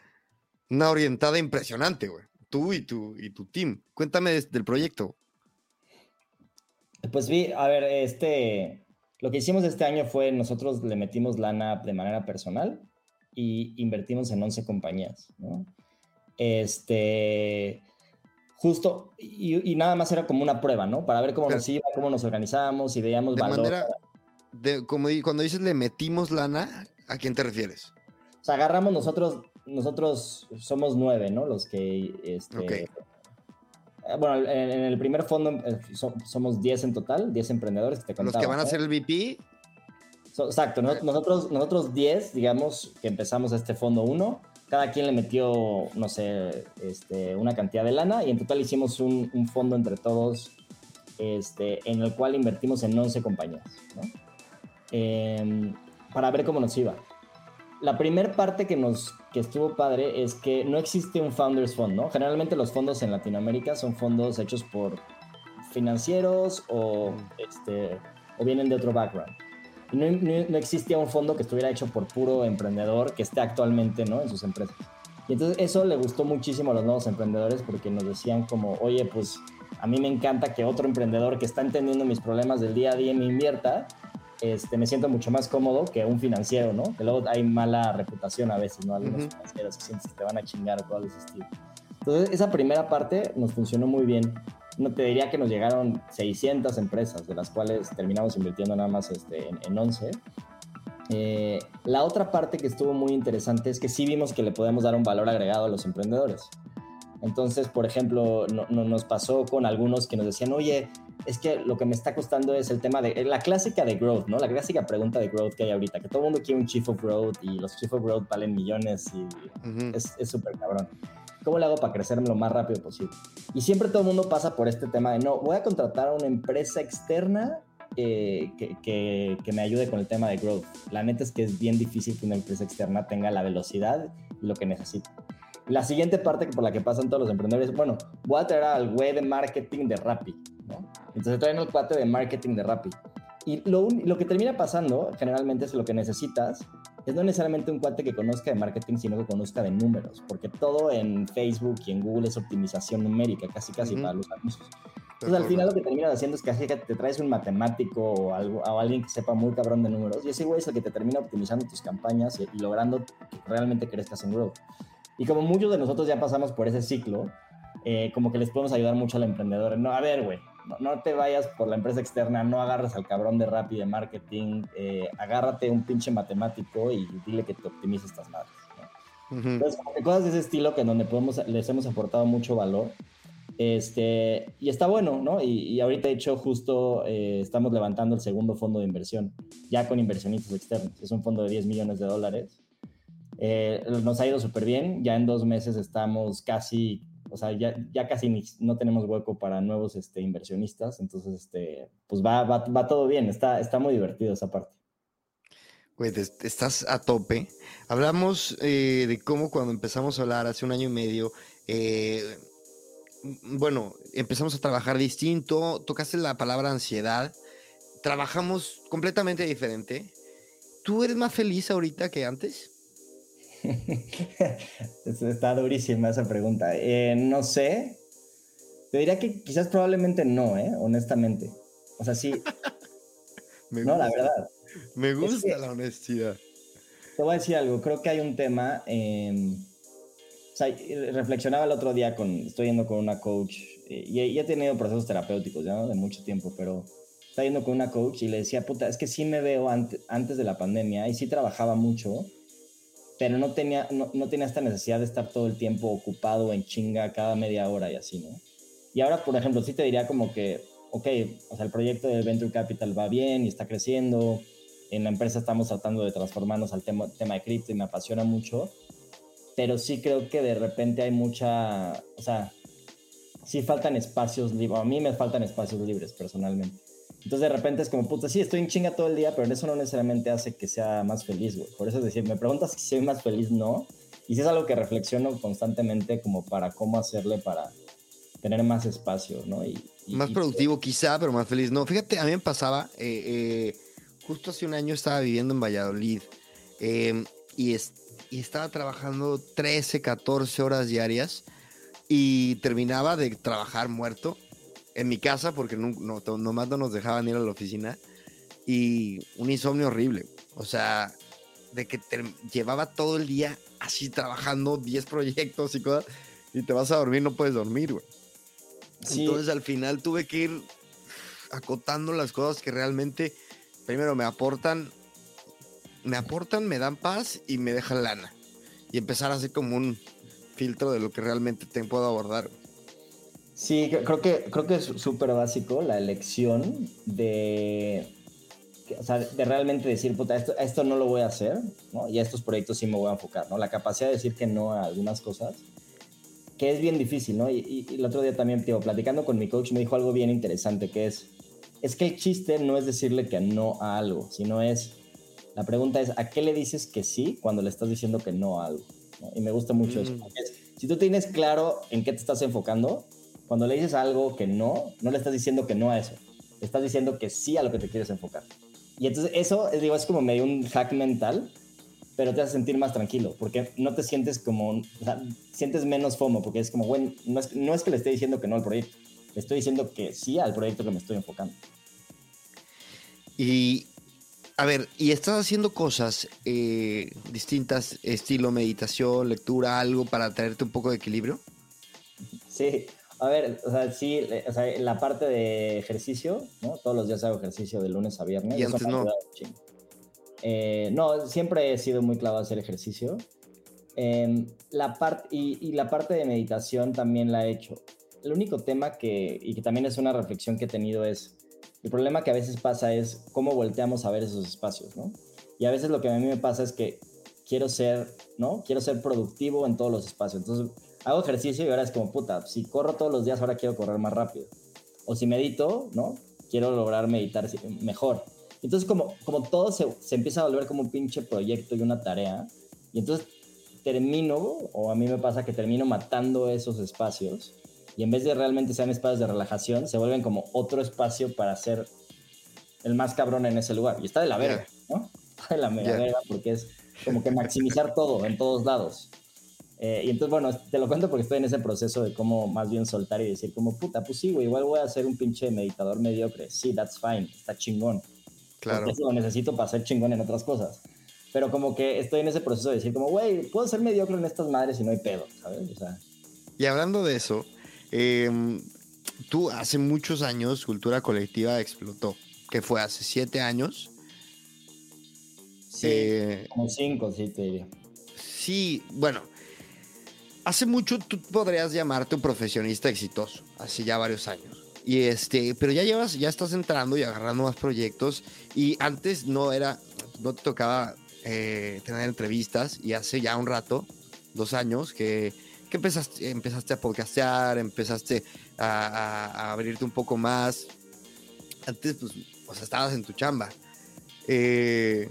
una orientada impresionante, güey tú y tu, y tu team. Cuéntame del proyecto. Pues vi, a ver, este, lo que hicimos este año fue nosotros le metimos lana de manera personal y invertimos en 11 compañías, ¿no? Este, justo, y, nada más era como una prueba, ¿no? Para ver cómo nos iba, cómo nos organizábamos y veíamos de valor. Manera, de, como cuando dices le metimos lana, ¿a quién te refieres? O sea, agarramos nosotros nosotros somos nueve, ¿no? Los que... Este, eh, Bueno, en, el primer fondo eh, somos diez en total, diez emprendedores que te Los que van a ser el VP. exacto, nosotros, nosotros diez, digamos, que empezamos este fondo uno, cada quien le metió, no sé, este, una cantidad de lana y en total hicimos un, un fondo entre todos este, en el cual invertimos en 11 compañías, ¿no? Em, para ver cómo nos iba la primera parte que nos que estuvo padre es que no existe un Founders Fund, ¿no? Generalmente los fondos en Latinoamérica son fondos hechos por financieros o, este, o vienen de otro background. Y no, no, existía un fondo que estuviera hecho por puro emprendedor que esté actualmente ¿no? en sus empresas. Y entonces eso le gustó muchísimo a los nuevos emprendedores porque nos decían como, oye, pues a mí me encanta que otro emprendedor que está entendiendo mis problemas del día a día me invierta este, me siento mucho más cómodo que un financiero, ¿no? Que luego hay mala reputación a veces, ¿no? Algunos financieros que sientes que te van a chingar o de ese estilo. Entonces, esa primera parte nos funcionó muy bien. No te diría que nos llegaron 600 empresas, de las cuales terminamos invirtiendo nada más este, en, 11. Eh, la otra parte que estuvo muy interesante es que sí vimos que le podemos dar un valor agregado a los emprendedores. Entonces, por ejemplo, no, nos pasó con algunos que nos decían, oye, es que lo que me está costando es el tema de la clásica de growth, ¿no? La clásica pregunta de growth que hay ahorita, que todo el mundo quiere un chief of growth y los chief of growth valen millones y es súper cabrón. ¿Cómo le hago para crecer lo más rápido posible? Y siempre todo el mundo pasa por este tema de, no, voy a contratar a una empresa externa eh, que, que, que, me ayude con el tema de growth. La neta es que es bien difícil que una empresa externa tenga la velocidad y lo que necesita. La siguiente parte por la que pasan todos los emprendedores, bueno, voy a traer al güey de marketing de Rappi, ¿no? Entonces traen el cuate de marketing de Rappi. Y lo, lo, que termina pasando, generalmente, es lo que necesitas, es no necesariamente un cuate que conozca de marketing, sino que conozca de números, porque todo en Facebook y en Google es optimización numérica, casi casi para los anuncios. Entonces, al final lo que terminas haciendo es que te traes un matemático o, algo, o alguien que sepa muy cabrón de números, y ese güey es el que te termina optimizando tus campañas y, y logrando que realmente crezcas en growth. Y como muchos de nosotros ya pasamos por ese ciclo, eh, como que les podemos ayudar mucho al emprendedor. No, a ver, güey, no, te vayas por la empresa externa, no agarres al cabrón de Rappi de marketing, eh, agárrate un pinche matemático y dile que te optimice estas madres. Entonces, cosas de ese estilo que en donde podemos, les hemos aportado mucho valor. Este, y está bueno, ¿no? Y, ahorita, de hecho, justo eh, estamos levantando el segundo fondo de inversión, ya con inversionistas externos. Es un fondo de 10 millones de dólares eh, nos ha ido súper bien, ya en dos meses estamos casi, o sea, ya, ya casi no tenemos hueco para nuevos este, inversionistas, entonces, este, pues va, va, todo bien, está, está muy divertido esa parte. Güey, estás a tope. Hablamos eh, de cómo cuando empezamos a hablar hace un año y medio, eh, bueno, empezamos a trabajar distinto, tocaste la palabra ansiedad, trabajamos completamente diferente. ¿Tú eres más feliz ahorita que antes? [laughs] Está durísima esa pregunta. Eh, no sé. Te diría que quizás probablemente no, ¿eh? honestamente. O sea, sí. [laughs] no, la verdad. Me gusta la honestidad. Te voy a decir algo. Creo que hay un tema. Em, o sea, reflexionaba el otro día con. Estoy yendo con una coach. Eh, y, y, he tenido procesos terapéuticos ya de mucho tiempo, pero estaba yendo con una coach y le decía, puta, es que sí me veo antes de la pandemia y sí trabajaba mucho pero no tenía, no, no, tenía esta necesidad de estar todo el tiempo ocupado en chinga cada media hora y así, ¿no? Y ahora, por ejemplo, sí te diría como que, ok, o sea, el proyecto de Venture Capital va bien y está creciendo, en la empresa estamos tratando de transformarnos al tema, tema de cripto y me apasiona mucho, pero sí creo que de repente hay mucha, o sea, sí faltan espacios libres, a mí me faltan espacios libres personalmente. Entonces de repente es como, puta, sí, estoy en chinga todo el día, pero eso no necesariamente hace que sea más feliz, güey. Por eso es decir, me preguntas si soy más feliz, no. Y si es algo que reflexiono constantemente como para cómo hacerle para tener más espacio, ¿no? Y, más productivo quizá, pero más feliz. No, fíjate, a mí me pasaba, eh, eh, justo hace un año estaba viviendo en Valladolid em, y, y estaba trabajando 13, 14 horas diarias y terminaba de trabajar muerto en mi casa porque no, no, nomás no nos dejaban ir a la oficina y un insomnio horrible. O sea, de que te llevaba todo el día así trabajando 10 proyectos y cosas y te vas a dormir, no puedes dormir, güey. Entonces al final tuve que ir acotando las cosas que realmente primero me aportan, me aportan, me dan paz y me dejan lana. Y empezar a hacer como un filtro de lo que realmente te puedo abordar. Sí, creo que, creo que es súper básico la elección de, o sea, de realmente decir, puta, esto, esto no lo voy a hacer, ¿no? Y a estos proyectos sí me voy a enfocar, ¿no? La capacidad de decir que no a algunas cosas, que es bien difícil, ¿no? Y, el otro día también, tío, platicando con mi coach, me dijo algo bien interesante, que es, es que el chiste no es decirle que no a algo, sino es, la pregunta es, ¿a qué le dices que sí cuando le estás diciendo que no a algo? Y me gusta mucho eso. Mm. si tú tienes claro en qué te estás enfocando, cuando le dices algo que no, no le estás diciendo que no a eso. Le estás diciendo que sí a lo que te quieres enfocar. Y entonces eso, digo, es como medio un hack mental, pero te hace sentir más tranquilo, porque no te sientes como, o sea, sientes menos FOMO, porque es como, bueno, no es, no es que le esté diciendo que no al proyecto, le estoy diciendo que sí al proyecto que me estoy enfocando. Y, a ver, ¿y estás haciendo cosas eh, distintas, estilo meditación, lectura, algo para traerte un poco de equilibrio? Sí, a ver, o sea, sí, o sea, la parte de ejercicio, ¿no? Todos los días hago ejercicio de lunes a viernes. Y antes no. Eh, no, siempre he sido muy clavado a hacer ejercicio. Em, la parte, y, la parte de meditación también la he hecho. El único tema que, y que también es una reflexión que he tenido es, el problema que a veces pasa es cómo volteamos a ver esos espacios, ¿no? Y a veces lo que a mí me pasa es que quiero ser, ¿no? Quiero ser productivo en todos los espacios. Entonces, hago ejercicio y ahora es como, puta, si corro todos los días, ahora quiero correr más rápido. O si medito, ¿no? Quiero lograr meditar mejor. Entonces, como, como todo se, se empieza a volver como un pinche proyecto y una tarea, y entonces termino, o a mí me pasa que termino matando esos espacios, y en vez de realmente sean espacios de relajación, se vuelven como otro espacio para ser el más cabrón en ese lugar. Y está de la verga, ¿no? [laughs] Está de la verga porque es como que maximizar todo en todos lados. Eh, y entonces, bueno, te lo cuento porque estoy en ese proceso de cómo más bien soltar y decir como, puta, pues sí, güey, igual voy a ser un pinche meditador mediocre. Sí, that's fine, está chingón. Claro. Porque eso lo necesito para ser chingón en otras cosas. Pero como que estoy en ese proceso de decir como, güey, puedo ser mediocre en estas madres y no hay pedo, ¿sabes? O sea. Y hablando de eso, em, tú hace muchos años, Cultura Colectiva explotó, que fue hace siete años. Sí, eh, como cinco, sí, te diría. Sí, bueno, hace mucho tú podrías llamarte un profesionista exitoso, hace ya varios años. Y este, pero ya llevas, ya estás entrando y agarrando más proyectos. Y antes no era, no te tocaba eh, tener entrevistas. Y hace ya un rato, dos años, que, que empezaste, empezaste a podcastear, empezaste a, abrirte un poco más. Antes, pues, o sea, estabas en tu chamba. Eh,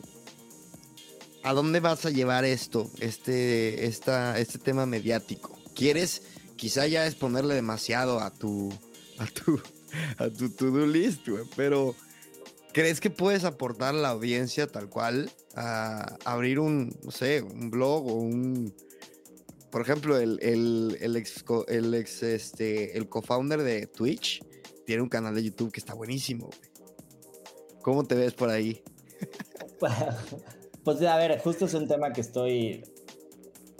¿A dónde vas a llevar esto, este, esta, este tema mediático? ¿Quieres quizá ya es ponerle demasiado a tu, a tu, a tu to-do list, güey, pero ¿crees que puedes aportar a la audiencia tal cual a abrir un, no sé, un blog o un, por ejemplo, el, el, ex, el ex, este, el co-founder de Twitch tiene un canal de YouTube que está buenísimo, güey. ¿Cómo te ves por ahí? [laughs] Pues a ver, justo es un tema que estoy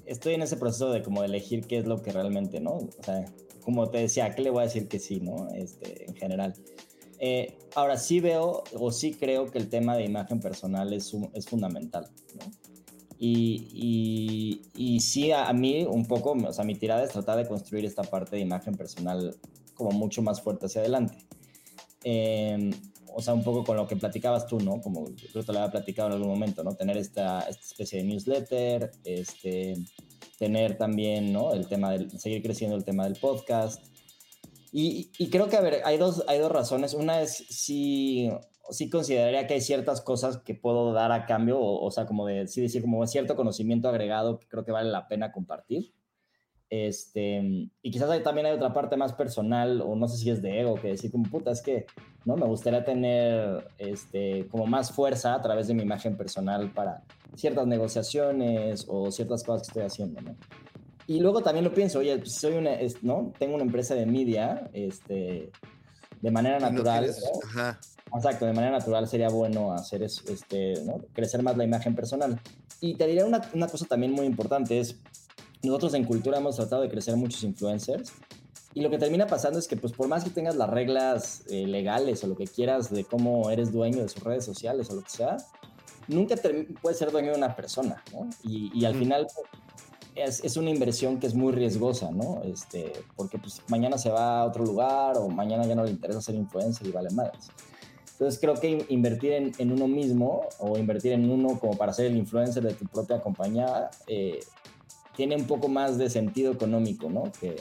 estoy en ese proceso de como elegir qué es lo que realmente, ¿no? O sea, como te decía, qué le voy a decir que sí, no? Este, en general. Eh, ahora sí veo o sí creo que el tema de imagen personal es, es fundamental, ¿no? Y, y, y, sí, a, mí un poco, o sea, mi tirada es tratar de construir esta parte de imagen personal como mucho más fuerte hacia adelante. Eh, o sea, un poco con lo que platicabas tú, ¿no? Como creo que te lo había platicado en algún momento, ¿no? Tener esta, esta especie de newsletter, este, tener también, ¿no? El tema del, seguir creciendo el tema del podcast. Y, y, creo que, a ver, hay dos, hay dos razones. Una es si, si consideraría que hay ciertas cosas que puedo dar a cambio, o, o sea, como de, decir, como cierto conocimiento agregado que creo que vale la pena compartir. Este, y quizás también hay otra parte más personal, o no sé si es de ego, que decir como puta, es que no me gustaría tener este, como más fuerza a través de mi imagen personal para ciertas negociaciones o ciertas cosas que estoy haciendo, ¿no? Y luego también lo pienso, oye, pues soy una, ¿no? Tengo una empresa de media, este, de manera natural. Exacto, de manera natural sería bueno hacer este, ¿no? crecer más la imagen personal. Y te diré una, una cosa también muy importante, es nosotros en cultura hemos tratado de crecer muchos influencers y lo que termina pasando es que pues por más que tengas las reglas eh, legales o lo que quieras de cómo eres dueño de sus redes sociales o lo que sea, nunca puedes ser dueño de una persona, ¿no? Y, al final es, es, una inversión que es muy riesgosa, ¿no? Este, porque pues mañana se va a otro lugar o mañana ya no le interesa ser influencer y vale más. Entonces creo que invertir en, en, uno mismo o invertir en uno como para ser el influencer de tu propia compañía eh, tiene un poco más de sentido económico, ¿no? Que,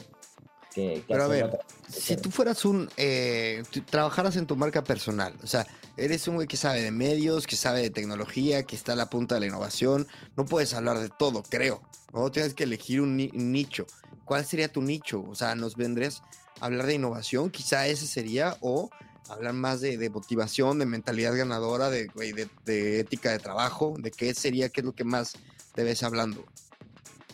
que, Pero a ver, si tú fueras un, eh, trabajaras en tu marca personal, o sea, eres un güey que sabe de medios, que sabe de tecnología, que está a la punta de la innovación, no puedes hablar de todo, creo, ¿no? Tienes que elegir un, nicho. ¿Cuál sería tu nicho? O sea, ¿nos vendrías a hablar de innovación? Quizá ese sería, o hablar más de, motivación, de mentalidad ganadora, de, de, de ética de trabajo, de qué sería, qué es lo que más te ves hablando.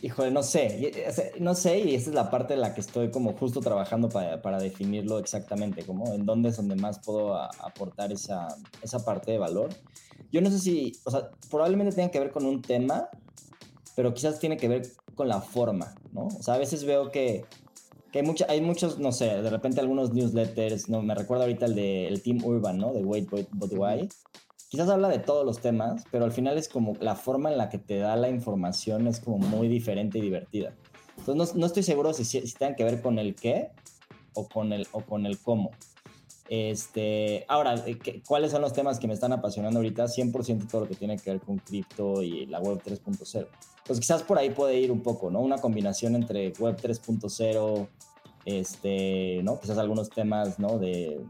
Híjole, no sé, no sé, y esa es la parte en la que estoy como justo trabajando para, para definirlo exactamente, como en dónde es donde más puedo aportar esa, esa parte de valor. Yo no sé si, o sea, probablemente tenga que ver con un tema, pero quizás tiene que ver con la forma, ¿no? O sea, a veces veo que, que hay, mucha, hay muchos, no sé, de repente algunos newsletters, no, me recuerdo ahorita el de el Team Urban, ¿no? De Wait, Wait, But Why quizás habla de todos los temas, pero al final es como la forma en la que te da la información es como muy diferente y divertida. Entonces no, estoy seguro si, si, tengan que ver con el qué o con el, o con el cómo. Este, ahora, eh, ¿cuáles son los temas que me están apasionando ahorita? 100% todo lo que tiene que ver con cripto y la web 3.0. Pues quizás por ahí puede ir un poco, ¿no? Una combinación entre web 3.0, este, ¿no? Quizás algunos temas, ¿no? De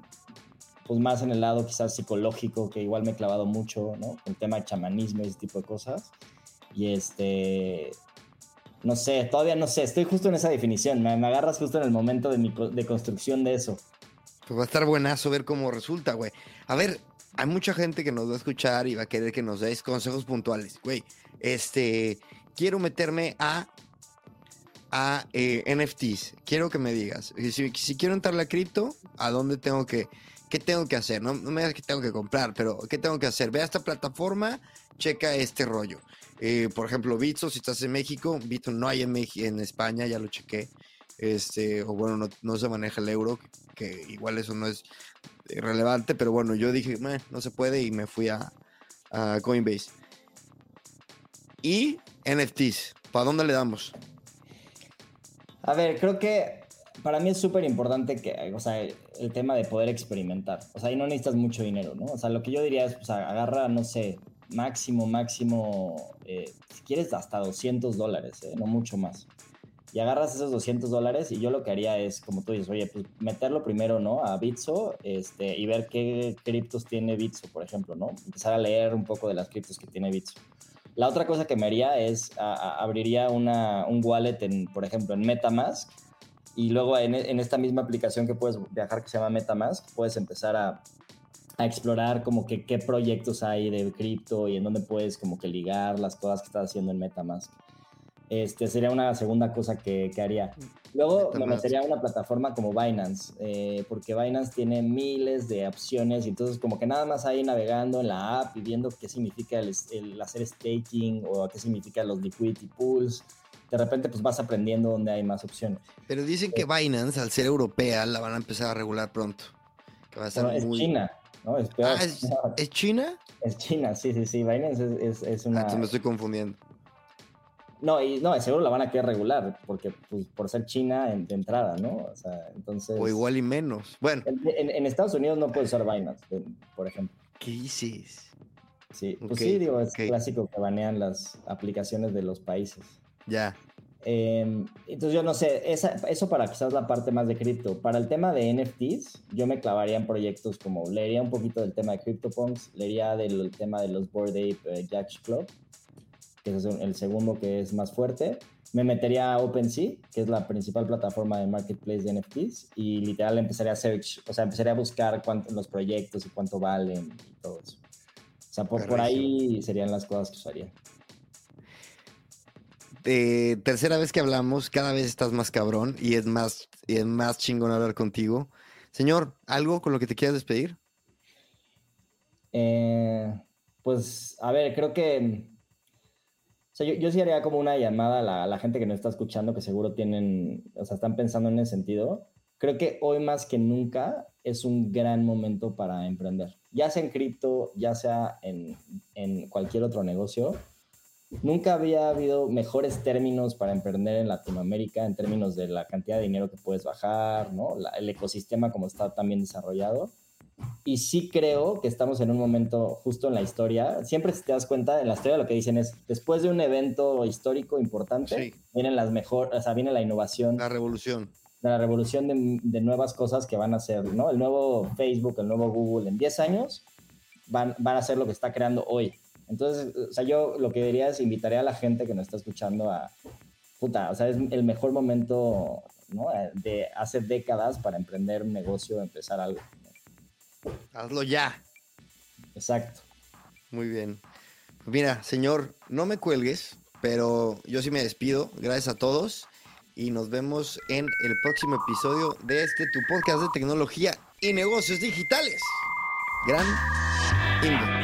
pues más en el lado quizás psicológico, que igual me he clavado mucho, ¿no? El tema de chamanismo y ese tipo de cosas. Y este, no sé, todavía no sé, estoy justo en esa definición, me, agarras justo en el momento de, mi, de construcción de eso. Pues va a estar buenazo ver cómo resulta, güey. A ver, hay mucha gente que nos va a escuchar y va a querer que nos deis consejos puntuales, güey. Este, quiero meterme a a eh, NFTs. Quiero que me digas, si, si quiero entrar a cripto, ¿a dónde tengo que ¿qué tengo que hacer? No, me digas que tengo que comprar, pero ¿qué tengo que hacer? Ve a esta plataforma, checa este rollo. Eh, por ejemplo, Bitso, si estás en México, Bitso no hay en, España, ya lo chequé. Este, o bueno, no, se maneja el euro, que igual eso no es relevante, pero bueno, yo dije, no se puede y me fui a, a Coinbase. Y NFTs, ¿para dónde le damos? A ver, creo que para mí es súper importante que, o sea, el tema de poder experimentar. O sea, ahí no necesitas mucho dinero, ¿no? O sea, lo que yo diría es, pues, agarra, no sé, máximo, máximo, eh, si quieres hasta 200 dólares, ¿eh? no mucho más. Y agarras esos 200 dólares y yo lo que haría es, como tú dices, oye, pues meterlo primero, ¿no? A Bitso este, y ver qué criptos tiene Bitso, por ejemplo, ¿no? Empezar a leer un poco de las criptos que tiene Bitso. La otra cosa que me haría es, abriría una, un wallet, en, por ejemplo, en Metamask y luego en, en, esta misma aplicación que puedes viajar que se llama MetaMask, puedes empezar a, a explorar como que qué proyectos hay de cripto y en dónde puedes como que ligar las cosas que estás haciendo en MetaMask. Este sería una segunda cosa que, que haría. Luego me metería a una plataforma como Binance, eh, porque Binance tiene miles de opciones y entonces como que nada más ahí navegando en la app y viendo qué significa el, el hacer staking o qué significa los liquidity pools. De repente pues vas aprendiendo dónde hay más opciones. Pero dicen que Binance, al ser europea, la van a empezar a regular pronto. Que va a estar es China, ¿no? Es, peor. Ah, [laughs] ¿es, China? Es China, sí, sí, sí. Binance es, es, es una... Ah, me estoy confundiendo. No, y no, seguro la van a querer regular, porque pues, por ser China en, de entrada, ¿no? O sea, entonces. O igual y menos. Bueno. En, en, Estados Unidos no puede usar Binance, por ejemplo. ¿Qué dices? Sí, pues sí, digo, es clásico que banean las aplicaciones de los países. Ya. Eh, entonces yo no sé, esa, eso para quizás la parte más de cripto. Para el tema de NFTs, yo me clavaría en proyectos como, leería un poquito del tema de CryptoPunks, leería del tema de los Board Ape Judge Club, que es el segundo que es más fuerte. Me metería a OpenSea, que es la principal plataforma de marketplace de NFTs, y literal empezaría a search, o sea, empezaría a buscar cuánto, los proyectos y cuánto valen y todo eso. O sea, por, por ahí serían las cosas que usaría. Eh, tercera vez que hablamos, cada vez estás más cabrón y es más, y es más chingón hablar contigo. Señor, ¿algo con lo que te quieras despedir? Eh, pues, a ver, creo que yo, yo, sí haría como una llamada a la, a la, gente que nos está escuchando, que seguro tienen, o sea, están pensando en ese sentido. Creo que hoy más que nunca es un gran momento para emprender. Ya sea en cripto, ya sea en, en cualquier otro negocio. Nunca había habido mejores términos para emprender en Latinoamérica en términos de la cantidad de dinero que puedes bajar, ¿no? La, el ecosistema como está también desarrollado. Y sí creo que estamos en un momento justo en la historia. Siempre si te das cuenta, en la historia lo que dicen es, después de un evento histórico importante, sí. vienen las mejores, o sea, viene la innovación. La revolución. La revolución de, de, nuevas cosas que van a ser, ¿no? El nuevo Facebook, el nuevo Google en 10 años van, van a ser lo que está creando hoy. Entonces, o sea, yo lo que diría es invitaría a la gente que nos está escuchando a, puta, o sea, es el mejor momento, ¿no? De hace décadas para emprender un negocio, empezar algo. Hazlo ya. Exacto. Muy bien. Mira, señor, no me cuelgues, pero yo sí me despido. Gracias a todos y nos vemos en el próximo episodio de este tu podcast de tecnología y negocios digitales. Gran Ingo.